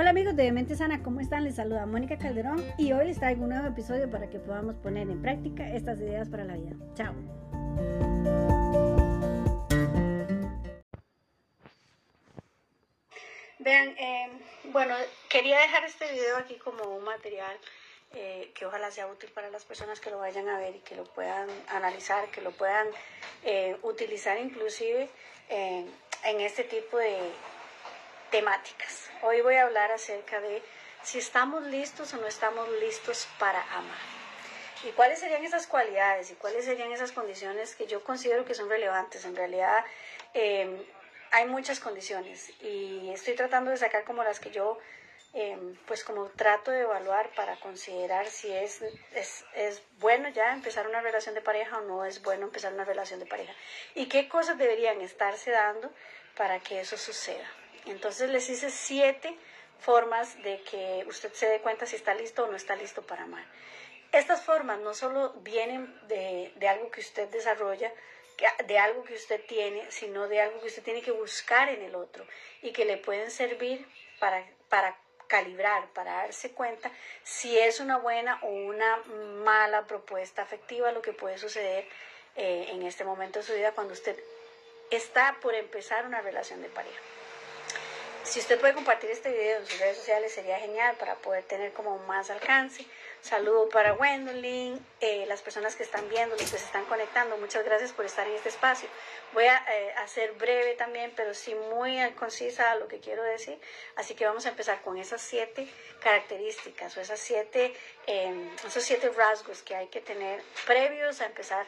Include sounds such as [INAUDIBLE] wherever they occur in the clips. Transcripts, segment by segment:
Hola amigos de Mente Sana, ¿cómo están? Les saluda Mónica Calderón y hoy les traigo un nuevo episodio para que podamos poner en práctica estas ideas para la vida. Chao. Vean, eh, bueno, quería dejar este video aquí como un material eh, que ojalá sea útil para las personas que lo vayan a ver y que lo puedan analizar, que lo puedan eh, utilizar inclusive en este tipo de temáticas. Hoy voy a hablar acerca de si estamos listos o no estamos listos para amar. ¿Y cuáles serían esas cualidades y cuáles serían esas condiciones que yo considero que son relevantes? En realidad em, hay muchas condiciones y estoy tratando de sacar como las que yo em, pues como trato de evaluar para considerar si es, es, es, bueno ya empezar una relación de pareja o no es bueno empezar una relación de pareja. Y qué cosas deberían estarse dando para que eso suceda. Entonces les hice siete formas de que usted se dé cuenta si está listo o no está listo para amar. Estas formas no solo vienen de, algo que usted desarrolla, de algo que usted tiene, sino de algo que usted tiene que buscar en el otro y que le pueden servir para, calibrar, para darse cuenta si es una buena o una mala propuesta afectiva lo que puede suceder eh, en este momento de su vida cuando usted está por empezar una relación de pareja. Si usted puede compartir este video en sus redes sociales sería genial para poder tener como más alcance. Saludo para Gwendolyn, eh, las personas que están viendo, los que se están conectando. Muchas gracias por estar en este espacio. Voy a eh, hacer breve también, pero sí muy concisa lo que quiero decir. Así que vamos a empezar con esas siete características o esas siete, em, esos siete rasgos que hay que tener previos a empezar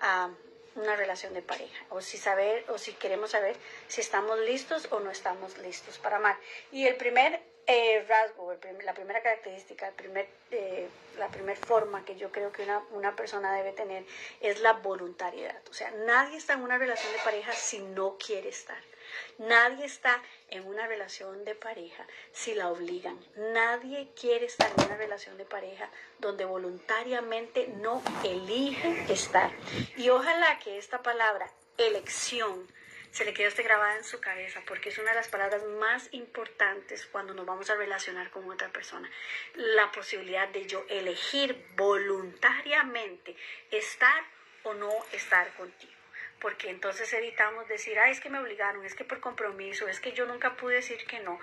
a una relación de pareja o si saber o si queremos saber si estamos listos o no estamos listos para amar. Y el primer eh, rasgo, la primera característica, el primer, eh, la primera forma que yo creo que una, una, persona debe tener es la voluntariedad. O sea, nadie está en una relación de pareja si no quiere estar. Nadie está en una relación de pareja si la obligan. Nadie quiere estar en una relación de pareja donde voluntariamente no elige estar. Y ojalá que esta palabra, elección, se le quede usted grabada en su cabeza porque es una de las palabras más importantes cuando nos vamos a relacionar con otra persona. La posibilidad de yo elegir voluntariamente estar o no estar contigo porque entonces evitamos decir, ay, es que me obligaron, es que por compromiso, es que yo nunca pude decir que no.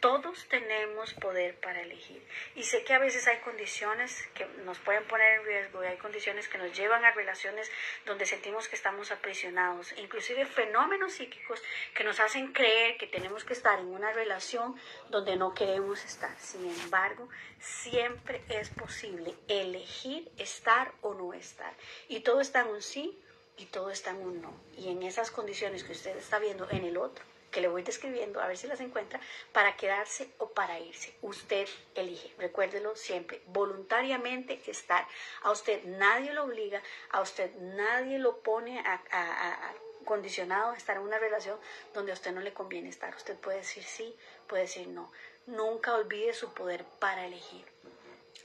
Todos tenemos poder para elegir. Y sé que a veces hay condiciones que nos pueden poner en riesgo y hay condiciones que nos llevan a relaciones donde sentimos que estamos aprisionados, inclusive fenómenos psíquicos que nos hacen creer que tenemos que estar en una relación donde no queremos estar. Sin embargo, siempre es posible elegir estar o no estar. Y todo está en un sí y todo está en un no. Y en esas condiciones que usted está viendo en el otro, que le voy describiendo, a ver si las encuentra, para quedarse o para irse. Usted elige, recuérdelo siempre, voluntariamente estar. A usted nadie lo obliga, a usted nadie lo pone a, condicionado a estar en una relación donde a usted no le conviene estar. Usted puede decir sí, puede decir no. Nunca olvide su poder para elegir.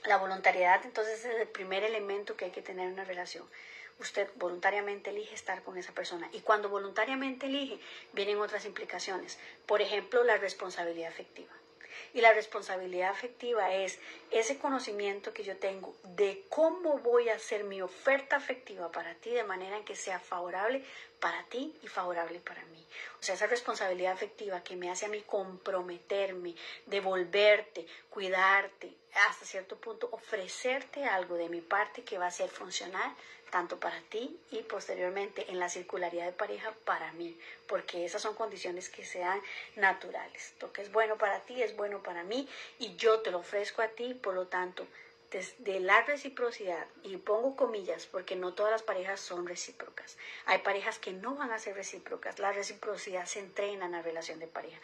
La voluntariedad entonces es el primer elemento que hay que tener en una relación usted voluntariamente elige estar con esa persona. Y cuando voluntariamente elige, vienen otras implicaciones. Por ejemplo, la responsabilidad afectiva. Y la responsabilidad afectiva es ese conocimiento que yo tengo de cómo voy a hacer mi oferta afectiva para ti de manera en que sea favorable para ti y favorable para mí. O sea, esa responsabilidad afectiva que me hace a mí comprometerme, devolverte, cuidarte, hasta cierto punto ofrecerte algo de mi parte que va a ser funcional tanto para ti y posteriormente en la circularidad de pareja para mí, porque esas son condiciones que sean naturales. Lo que es bueno para ti es bueno para mí y yo te lo ofrezco a ti, por lo tanto, desde la reciprocidad, y pongo comillas porque no todas las parejas son recíprocas. Hay parejas que no van a ser recíprocas. La reciprocidad se entrena en la relación de pareja.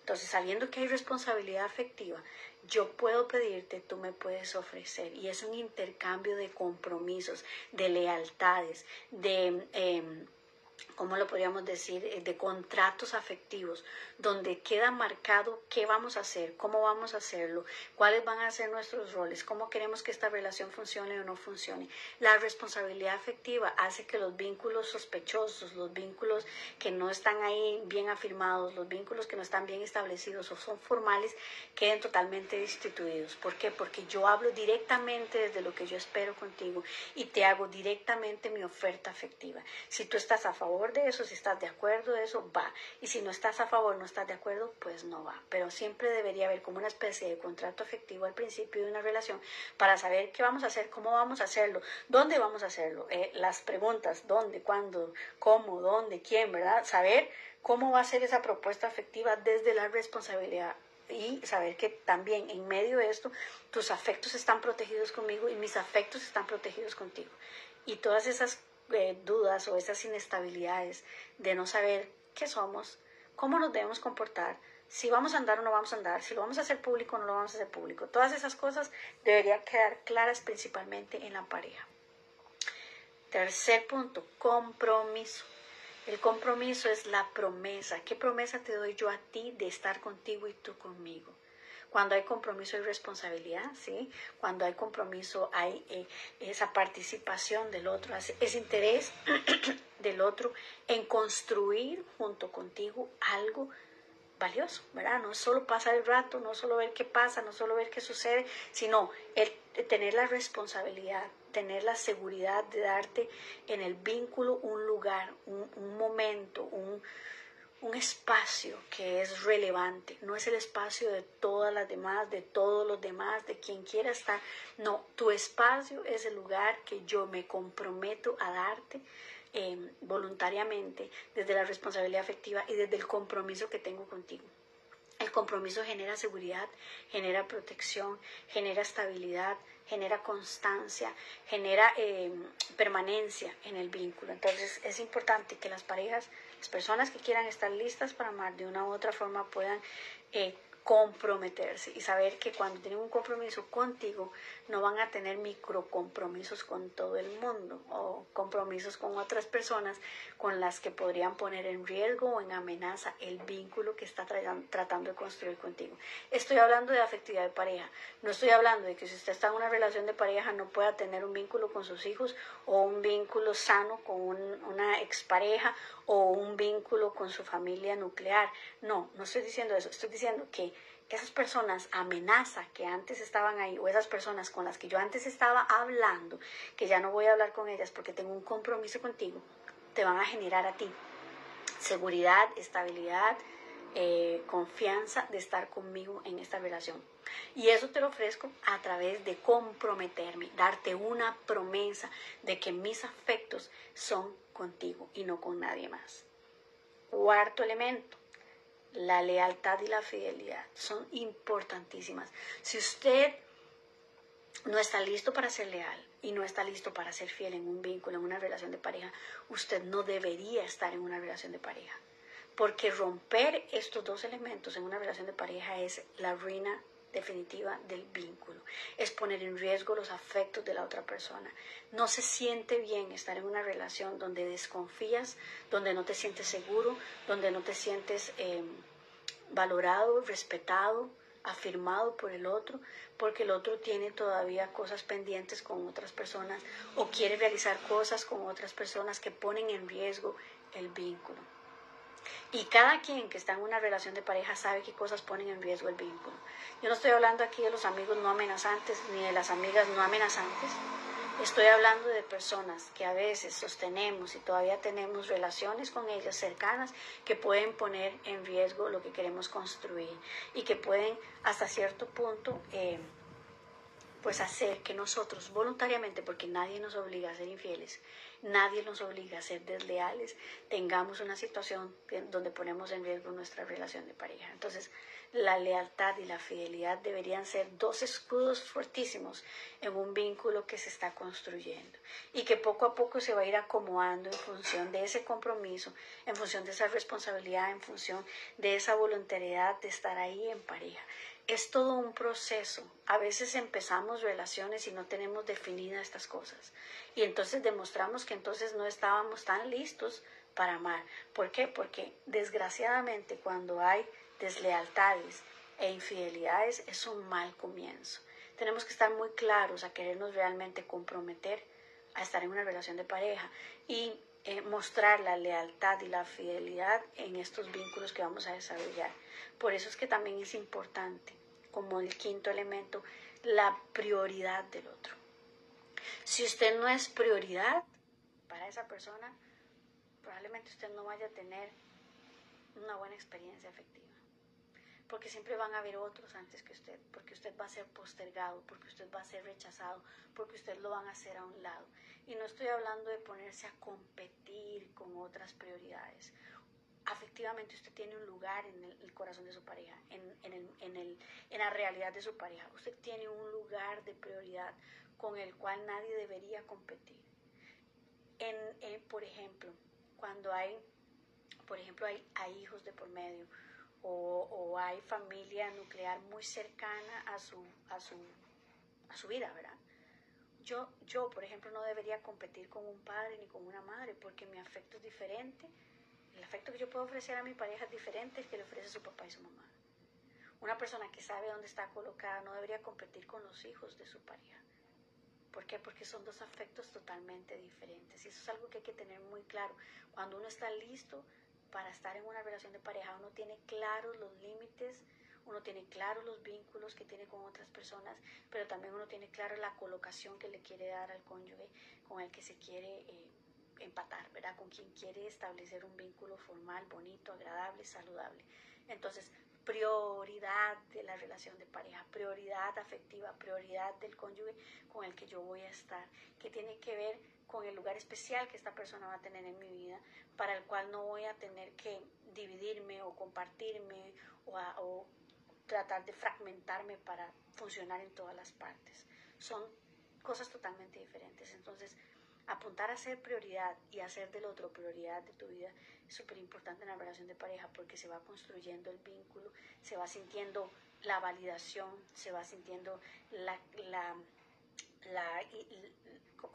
Entonces, sabiendo que hay responsabilidad afectiva, yo puedo pedirte, tú me puedes ofrecer. Y es un intercambio de compromisos, de lealtades, de... Em, ¿cómo lo podríamos decir?, eh, de contratos afectivos, donde queda marcado qué vamos a hacer, cómo vamos a hacerlo, cuáles van a ser nuestros roles, cómo queremos que esta relación funcione o no funcione. La responsabilidad afectiva hace que los vínculos sospechosos, los vínculos que no están ahí bien afirmados, los vínculos que no están bien establecidos o son formales, queden totalmente destituidos. ¿Por qué? Porque yo hablo directamente desde lo que yo espero contigo y te hago directamente mi oferta afectiva. Si tú estás a favor de eso, si estás de acuerdo de eso, va. Y si no estás a favor, no estás de acuerdo, pues no va. Pero siempre debería haber como una especie de contrato afectivo al principio de una relación para saber qué vamos a hacer, cómo vamos a hacerlo, dónde vamos a hacerlo, eh, las preguntas, dónde, cuándo, cómo, dónde, quién, ¿verdad? Saber cómo va a ser esa propuesta afectiva desde la responsabilidad y saber que también en medio de esto tus afectos están protegidos conmigo y mis afectos están protegidos contigo. Y todas esas dudas o esas inestabilidades de no saber qué somos, cómo nos debemos comportar, si vamos a andar o no vamos a andar, si lo vamos a hacer público o no lo vamos a hacer público. Todas esas cosas deberían quedar claras principalmente en la pareja. Tercer punto, compromiso. El compromiso es la promesa. ¿Qué promesa te doy yo a ti de estar contigo y tú conmigo? Cuando hay compromiso hay responsabilidad, ¿sí? Cuando hay compromiso hay eh, esa participación del otro, ese interés [CLEARS THROAT] del otro en construir junto contigo algo valioso, ¿verdad? No solo pasar el rato, no solo ver qué pasa, no solo ver qué sucede, sino el tener la responsabilidad, tener la seguridad de darte en el vínculo un lugar, un momento, un, un espacio que es relevante, no es el espacio de todas las demás, de todos los demás, de quien quiera estar, no, tu espacio es el lugar que yo me comprometo a darte em, voluntariamente desde la responsabilidad afectiva y desde el compromiso que tengo contigo. El compromiso genera seguridad, genera protección, genera estabilidad, genera constancia, genera em, permanencia en el vínculo. Entonces es importante que las parejas las personas que quieran estar listas para amar de una u otra forma puedan eh, comprometerse y saber que cuando tienen un compromiso contigo no van a tener micro compromisos con todo el mundo o compromisos con otras personas con las que podrían poner en riesgo o en amenaza el vínculo que está tratando de construir contigo. Estoy hablando de afectividad de pareja, no estoy hablando de que si usted está en una relación de pareja no pueda tener un vínculo con sus hijos o un vínculo sano con una expareja o un vínculo con su familia nuclear. No, no estoy diciendo eso, estoy diciendo que esas personas amenaza que antes estaban ahí o esas personas con las que yo antes estaba hablando, que ya no voy a hablar con ellas porque tengo un compromiso contigo, te van a generar a ti seguridad, estabilidad, eh, confianza de estar conmigo en esta relación. Y eso te lo ofrezco a través de comprometerme, darte una promesa de que mis afectos son contigo y no con nadie más. Cuarto elemento, la lealtad y la fidelidad son importantísimas. Si usted no está listo para ser leal y no está listo para ser fiel en un vínculo, en una relación de pareja, usted no debería estar en una relación de pareja. Porque romper estos dos elementos en una relación de pareja es la ruina definitiva del vínculo. Es poner en riesgo los afectos de la otra persona. No se siente bien estar en una relación donde desconfías, donde no te sientes seguro, donde no te sientes eh, valorado, respetado, afirmado por el otro, porque el otro tiene todavía cosas pendientes con otras personas o quiere realizar cosas con otras personas que ponen en riesgo el vínculo. Y cada quien que está en una relación de pareja sabe qué cosas ponen en riesgo el vínculo. Yo no estoy hablando aquí de los amigos no amenazantes ni de las amigas no amenazantes. Estoy hablando de personas que a veces sostenemos y todavía tenemos relaciones con ellas cercanas que pueden poner en riesgo lo que queremos construir y que pueden hasta cierto punto eh, pues hacer que nosotros voluntariamente, porque nadie nos obliga a ser infieles, nadie nos obliga a ser desleales, tengamos una situación donde ponemos en riesgo nuestra relación de pareja. Entonces, la lealtad y la fidelidad deberían ser dos escudos fuertísimos en un vínculo que se está construyendo y que poco a poco se va a ir acomodando en función de ese compromiso, en función de esa responsabilidad, en función de esa voluntariedad de estar ahí en pareja es todo un proceso. A veces empezamos relaciones y no tenemos definidas estas cosas. Y entonces demostramos que entonces no estábamos tan listos para amar. ¿Por qué? Porque desgraciadamente cuando hay deslealtades e infidelidades es un mal comienzo. Tenemos que estar muy claros a querernos realmente comprometer a estar en una relación de pareja y eh, mostrar la lealtad y la fidelidad en estos vínculos que vamos a desarrollar. Por eso es que también es importante, como el quinto elemento, la prioridad del otro. Si usted no es prioridad para esa persona, probablemente usted no vaya a tener una buena experiencia afectiva. Porque siempre van a haber otros antes que usted, porque usted va a ser postergado, porque usted va a ser rechazado, porque usted lo van a hacer a un lado. Y no estoy hablando de ponerse a competir con otras prioridades. Afectivamente usted tiene un lugar en el, corazón de su pareja, en, en la realidad de su pareja. Usted tiene un lugar de prioridad con el cual nadie debería competir. En, por ejemplo, cuando hay, por ejemplo, hay, hay hijos de por medio o, hay familia nuclear muy cercana a su, a su, a su vida, ¿verdad? Yo, yo, por ejemplo, no debería competir con un padre ni con una madre porque mi afecto es diferente. El afecto que yo puedo ofrecer a mi pareja es diferente al que le ofrece su papá y su mamá. Una persona que sabe dónde está colocada no debería competir con los hijos de su pareja. ¿Por qué? Porque son dos afectos totalmente diferentes. Y eso es algo que hay que tener muy claro. Cuando uno está listo para estar en una relación de pareja, uno tiene claros los límites, uno tiene claros los vínculos que tiene con otras personas, pero también uno tiene claro la colocación que le quiere dar al cónyuge con el que se quiere eh, empatar, ¿verdad? Con quien quiere establecer un vínculo formal, bonito, agradable, saludable. Entonces, prioridad de la relación de pareja, prioridad afectiva, prioridad del cónyuge con el que yo voy a estar, que tiene que ver con el lugar especial que esta persona va a tener en mi vida, para el cual no voy a tener que dividirme o compartirme o, tratar de fragmentarme para funcionar en todas las partes. Son cosas totalmente diferentes. Entonces, apuntar a ser prioridad y hacer del otro prioridad de tu vida es súper importante en la relación de pareja porque se va construyendo el vínculo, se va sintiendo la validación, se va sintiendo la, la,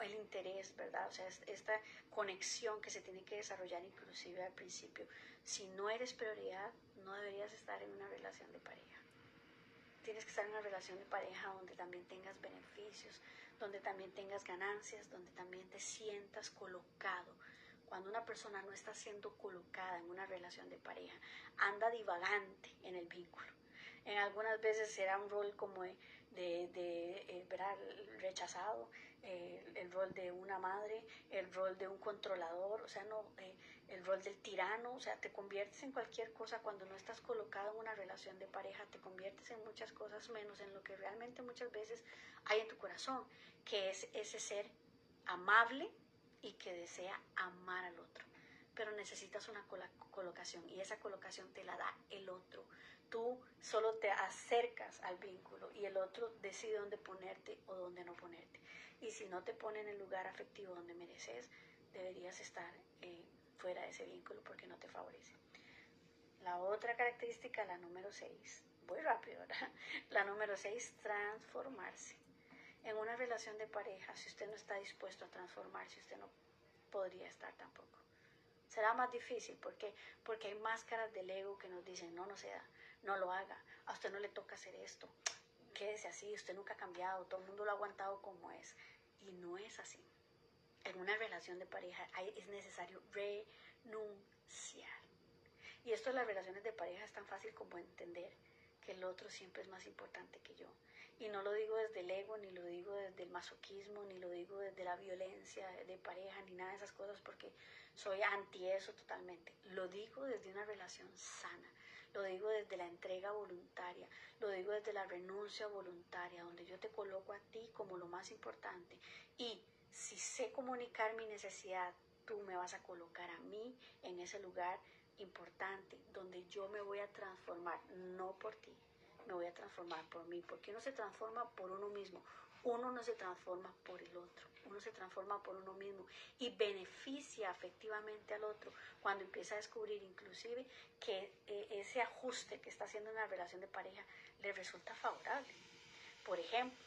el, interés, ¿verdad? O sea, esta conexión que se tiene que desarrollar inclusive al principio. Si no eres prioridad, no deberías estar en una relación de pareja. Tienes que estar en una relación de pareja donde también tengas beneficios, donde también tengas ganancias, donde también te sientas colocado. Cuando una persona no está siendo colocada en una relación de pareja, anda divagante en el vínculo. En algunas veces será un rol como de, de, eh, rechazado, el rol de una madre, el rol de un controlador, o sea, no, eh, el rol del tirano, o sea, te conviertes en cualquier cosa cuando no estás colocado en una relación de pareja, te conviertes en muchas cosas menos en lo que realmente muchas veces hay en tu corazón, que es ese ser amable y que desea amar al otro. Pero necesitas una colocación y esa colocación te la da el otro. Tú solo te acercas al vínculo y el otro decide dónde ponerte o dónde no ponerte. Y si no te pone en el lugar afectivo donde mereces, deberías estar eh, fuera de ese vínculo porque no te favorece. La otra característica, la número 6, voy rápido, ¿verdad? [LAUGHS] La número 6, transformarse. En una relación de pareja, si usted no está dispuesto a transformarse, usted no podría estar tampoco. Será más difícil porque porque hay máscaras del ego que nos dicen, no, no se no lo haga, a usted no le toca hacer esto, quédese así, usted nunca ha cambiado, todo el mundo lo ha aguantado como es. Y no es así en una relación de pareja es necesario renunciar. Y esto de las relaciones de pareja es tan fácil como entender que el otro siempre es más importante que yo. Y no lo digo desde el ego, ni lo digo desde el masoquismo, ni lo digo desde la violencia de pareja, ni nada de esas cosas, porque soy anti eso totalmente. Lo digo desde una relación sana, lo digo desde la entrega voluntaria, lo digo desde la renuncia voluntaria, donde yo te coloco a ti como lo más importante. Y si sé comunicar mi necesidad, tú me vas a colocar a mí en ese lugar importante donde yo me voy a transformar, no por ti, me voy a transformar por mí, porque uno se transforma por uno mismo, uno no se transforma por el otro, uno se transforma por uno mismo y beneficia afectivamente al otro cuando empieza a descubrir inclusive que eh, ese ajuste que está haciendo en la relación de pareja le resulta favorable. Por ejemplo,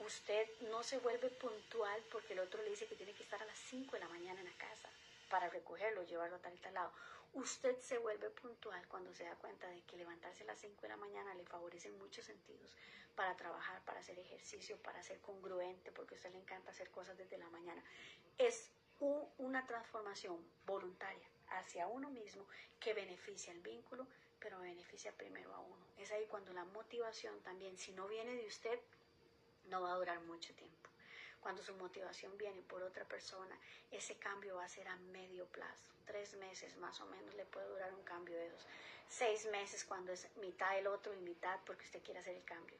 usted no se vuelve puntual porque el otro le dice que tiene que estar a las 5 de la mañana en la casa para recogerlo, llevarlo a tal y tal lado. Usted se vuelve puntual cuando se da cuenta de que levantarse a las 5 de la mañana le favorece en muchos sentidos para trabajar, para hacer ejercicio, para ser congruente, porque a usted le encanta hacer cosas desde la mañana. Es una transformación voluntaria hacia uno mismo que beneficia el vínculo, pero beneficia primero a uno. Es ahí cuando la motivación también, si no viene de usted, no va a durar mucho tiempo. Cuando su motivación viene por otra persona, ese cambio va a ser a medio plazo. Tres meses más o menos le puede durar un cambio de dos. Seis meses cuando es mitad el otro y mitad porque usted quiere hacer el cambio.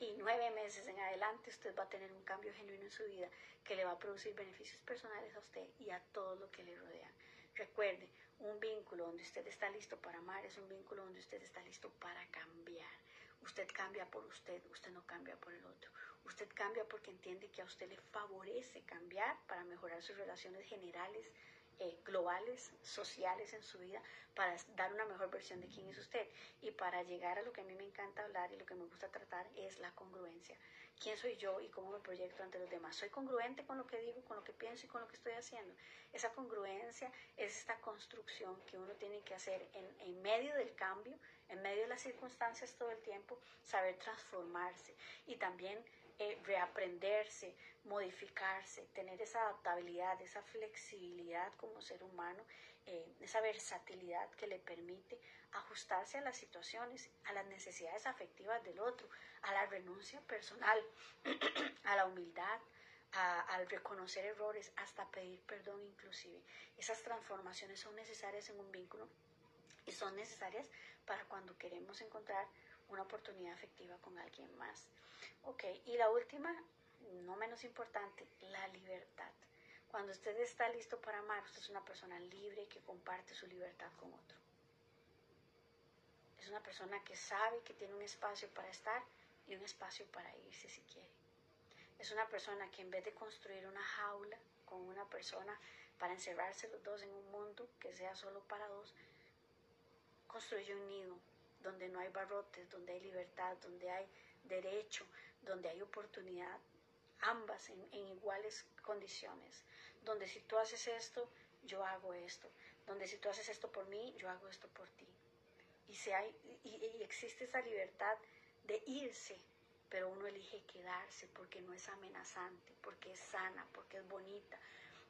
Y nueve meses en adelante usted va a tener un cambio genuino en su vida que le va a producir beneficios personales a usted y a todo lo que le rodea. Recuerde, un vínculo donde usted está listo para amar es un vínculo donde usted está listo para cambiar. Usted cambia por usted, usted no cambia por el otro. Usted cambia porque entiende que a usted le favorece cambiar para mejorar sus relaciones generales, eh, globales, sociales en su vida, para dar una mejor versión de quién es usted. Y para llegar a lo que a mí me encanta hablar y lo que me gusta tratar es la congruencia. ¿Quién soy yo y cómo me proyecto ante los demás? ¿Soy congruente con lo que digo, con lo que pienso y con lo que estoy haciendo? Esa congruencia es esta construcción que uno tiene que hacer en, en medio del cambio, en medio de las circunstancias todo el tiempo, saber transformarse y también eh, reaprenderse, modificarse, tener esa adaptabilidad, esa flexibilidad como ser humano, eh, esa versatilidad que le permite ajustarse a las situaciones, a las necesidades afectivas del otro, a la renuncia personal, [CLEARS THROAT] a la humildad, al reconocer errores, hasta pedir perdón inclusive. Esas transformaciones son necesarias en un vínculo y son necesarias para cuando queremos encontrar una oportunidad afectiva con alguien más. Ok, y la última, no menos importante, la libertad. Cuando usted está listo para amar, usted es una persona libre que comparte su libertad con otro. Es una persona que sabe que tiene un espacio para estar y un espacio para irse si quiere. Es una persona que en vez de construir una jaula con una persona para encerrarse los dos en un mundo que sea solo para dos, construye un nido donde no hay barrotes, donde hay libertad, donde hay derecho, donde hay oportunidad, ambas en, iguales condiciones, donde si tú haces esto, yo hago esto, donde si tú haces esto por mí, yo hago esto por ti. Y, si hay, y existe esa libertad de irse, pero uno elige quedarse porque no es amenazante, porque es sana, porque es bonita,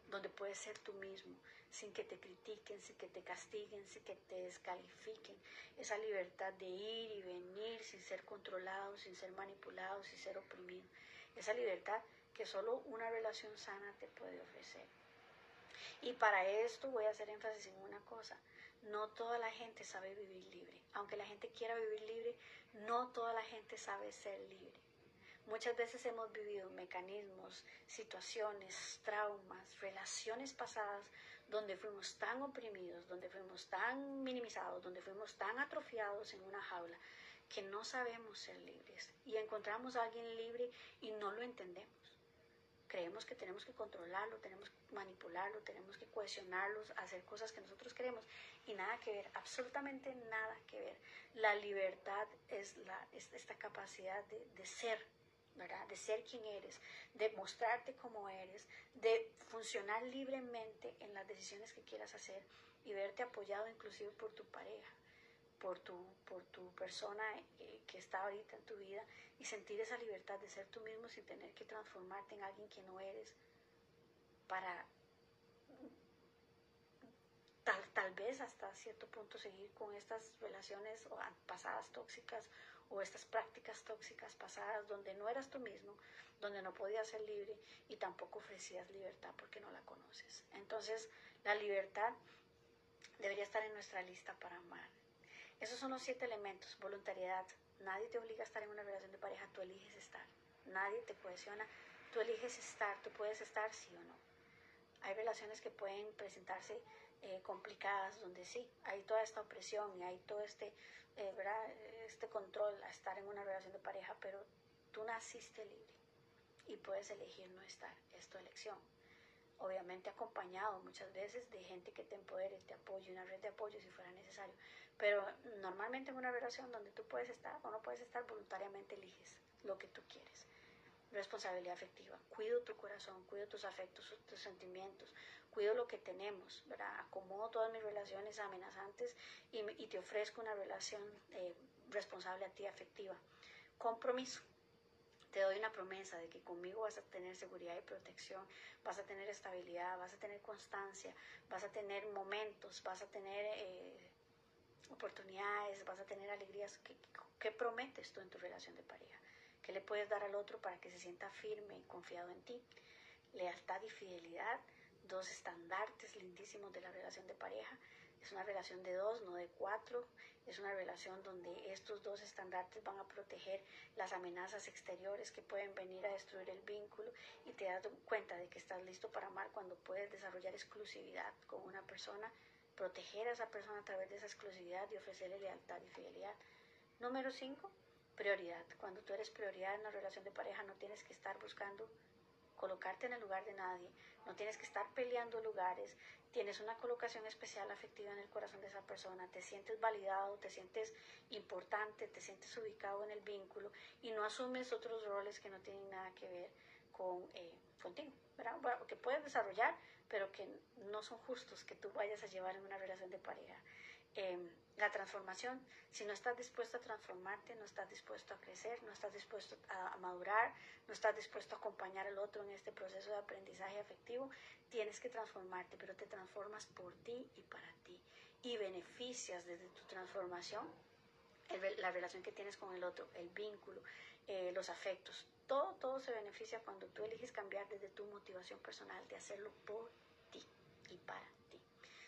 donde puedes ser tú mismo, sin que te critiquen, sin que te castiguen, sin que te descalifiquen. Esa libertad de ir y venir sin ser controlado, sin ser manipulado, sin ser oprimido. Esa libertad que solo una relación sana te puede ofrecer. Y para esto voy a hacer énfasis en una cosa. No toda la gente sabe vivir libre. Aunque la gente quiera vivir libre, no toda la gente sabe ser libre. Muchas veces hemos vivido mecanismos, situaciones, traumas, relaciones pasadas donde fuimos tan oprimidos, donde fuimos tan minimizados, donde fuimos tan atrofiados en una jaula que no sabemos ser libres y encontramos a alguien libre y no lo entendemos. Creemos que tenemos que controlarlo, tenemos que manipularlo, tenemos que cohesionarlo, hacer cosas que nosotros queremos y nada que ver, absolutamente nada que ver. La libertad es, la, esta capacidad de, de ser de ser quien eres, de mostrarte como eres, de funcionar libremente en las decisiones que quieras hacer y verte apoyado inclusive por tu pareja, por tu, por tu persona eh, que está ahorita en tu vida y sentir esa libertad de ser tú mismo sin tener que transformarte en alguien que no eres para tal, tal vez hasta cierto punto seguir con estas relaciones pasadas tóxicas o estas prácticas tóxicas pasadas donde no eras tú mismo, donde no podías ser libre y tampoco ofrecías libertad porque no la conoces. Entonces, la libertad debería estar en nuestra lista para amar. Esos son los siete elementos. Voluntariedad. Nadie te obliga a estar en una relación de pareja, tú eliges estar. Nadie te cohesiona, tú eliges estar, tú puedes estar sí o no. Hay relaciones que pueden presentarse eh, complicadas, donde sí, hay toda esta opresión y hay todo este, eh, ¿verdad? este control a estar en una relación de pareja, pero tú naciste libre y puedes elegir no estar, es tu elección. Obviamente acompañado muchas veces de gente que te empodere, te apoye, una red de apoyo si fuera necesario. Pero normalmente en una relación donde tú puedes estar o no puedes estar, voluntariamente eliges lo que tú quieres. responsabilidad afectiva. Cuido tu corazón, cuido tus afectos, tus sentimientos, cuido lo que tenemos, ¿verdad? Acomodo todas mis relaciones amenazantes y, te ofrezco una relación eh, responsable a ti afectiva. Compromiso. Te doy una promesa de que conmigo vas a tener seguridad y protección, vas a tener estabilidad, vas a tener constancia, vas a tener momentos, vas a tener eh, oportunidades, vas a tener alegrías. ¿Qué, ¿Qué prometes tú en tu relación de pareja? ¿Qué le puedes dar al otro para que se sienta firme y confiado en ti? Lealtad y fidelidad, dos estandartes lindísimos de la relación de pareja. Es una relación de dos, no de cuatro. Es una relación donde estos dos estandartes van a proteger las amenazas exteriores que pueden venir a destruir el vínculo y te das cuenta de que estás listo para amar cuando puedes desarrollar exclusividad con una persona, proteger a esa persona a través de esa exclusividad y ofrecerle lealtad y fidelidad. Número cinco, prioridad. Cuando tú eres prioridad en una relación de pareja no tienes que estar buscando colocarte en el lugar de nadie, no tienes que estar peleando lugares, tienes una colocación especial afectiva en el corazón de esa persona, te sientes validado, te sientes importante, te sientes ubicado en el vínculo y no asumes otros roles que no tienen nada que ver con, eh, contigo, ¿verdad? Bueno, que puedes desarrollar, pero que no son justos que tú vayas a llevar en una relación de pareja. Em, la transformación, si no estás dispuesto a transformarte, no estás dispuesto a crecer, no estás dispuesto a, madurar, no estás dispuesto a acompañar al otro en este proceso de aprendizaje afectivo, tienes que transformarte, pero te transformas por ti y para ti y beneficias desde tu transformación la relación que tienes con el otro, el vínculo, eh, los afectos, todo, todo se beneficia cuando tú eliges cambiar desde tu motivación personal de hacerlo por ti y para ti.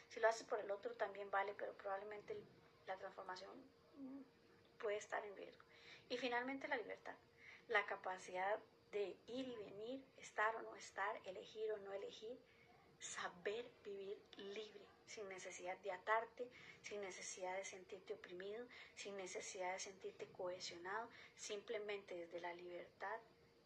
Si lo haces por el otro también vale, pero probablemente la transformación mm, puede estar en riesgo. Y finalmente la libertad, la capacidad de ir y venir, estar o no estar, elegir o no elegir, saber vivir libre, sin necesidad de atarte, sin necesidad de sentirte oprimido, sin necesidad de sentirte cohesionado, simplemente desde la libertad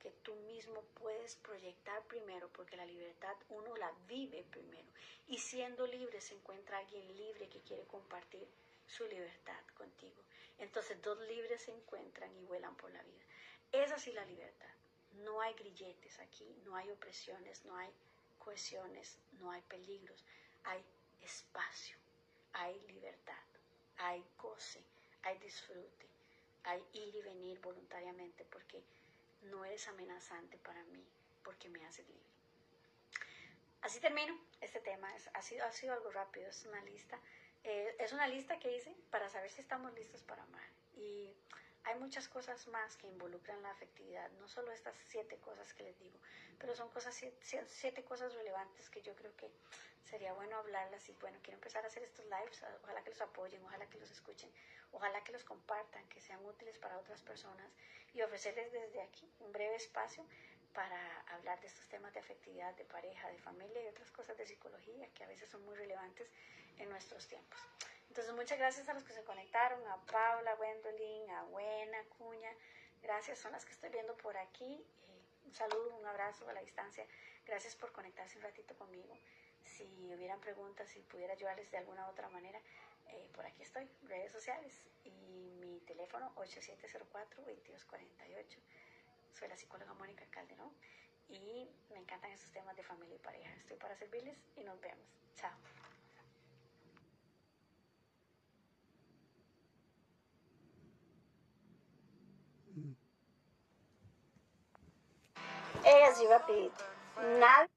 que tú mismo puedes proyectar primero, porque la libertad uno la vive primero. Y siendo libre se encuentra alguien libre que quiere compartir su libertad contigo. Entonces dos libres se encuentran y vuelan por la vida. Es así la libertad. No hay grilletes aquí, no hay opresiones, no hay cohesiones, no hay peligros, hay espacio, hay libertad, hay goce, hay disfrute, hay ir y venir voluntariamente porque no eres amenazante para mí porque me haces libre. Así termino este tema. ha, sido, ha sido algo rápido, es una lista. Eh, es una lista que hice para saber si estamos listos para amar. Y hay muchas cosas más que involucran la afectividad, no solo estas siete cosas que les digo, pero son cosas, siete, cosas relevantes que yo creo que sería bueno hablarlas y bueno, quiero empezar a hacer estos lives, ojalá que los apoyen, ojalá que los escuchen, ojalá que los compartan, que sean útiles para otras personas y ofrecerles desde aquí un breve espacio para hablar de estos temas de afectividad, de pareja, de familia y otras cosas de psicología que a veces son muy relevantes en nuestros tiempos. Entonces, muchas gracias a los que se conectaron, a Paula, Gwendolyn. Gracias, son las que estoy viendo por aquí. Eh, un saludo, un abrazo a la distancia. Gracias por conectarse un ratito conmigo. Si hubieran preguntas, si pudiera ayudarles de alguna otra manera, eh, por aquí estoy, redes sociales y mi teléfono 8704-2248. Soy la psicóloga Mónica Calderón y me encantan estos temas de familia y pareja. Estoy para servirles y nos vemos. Chao. Es así rapidito. Nada.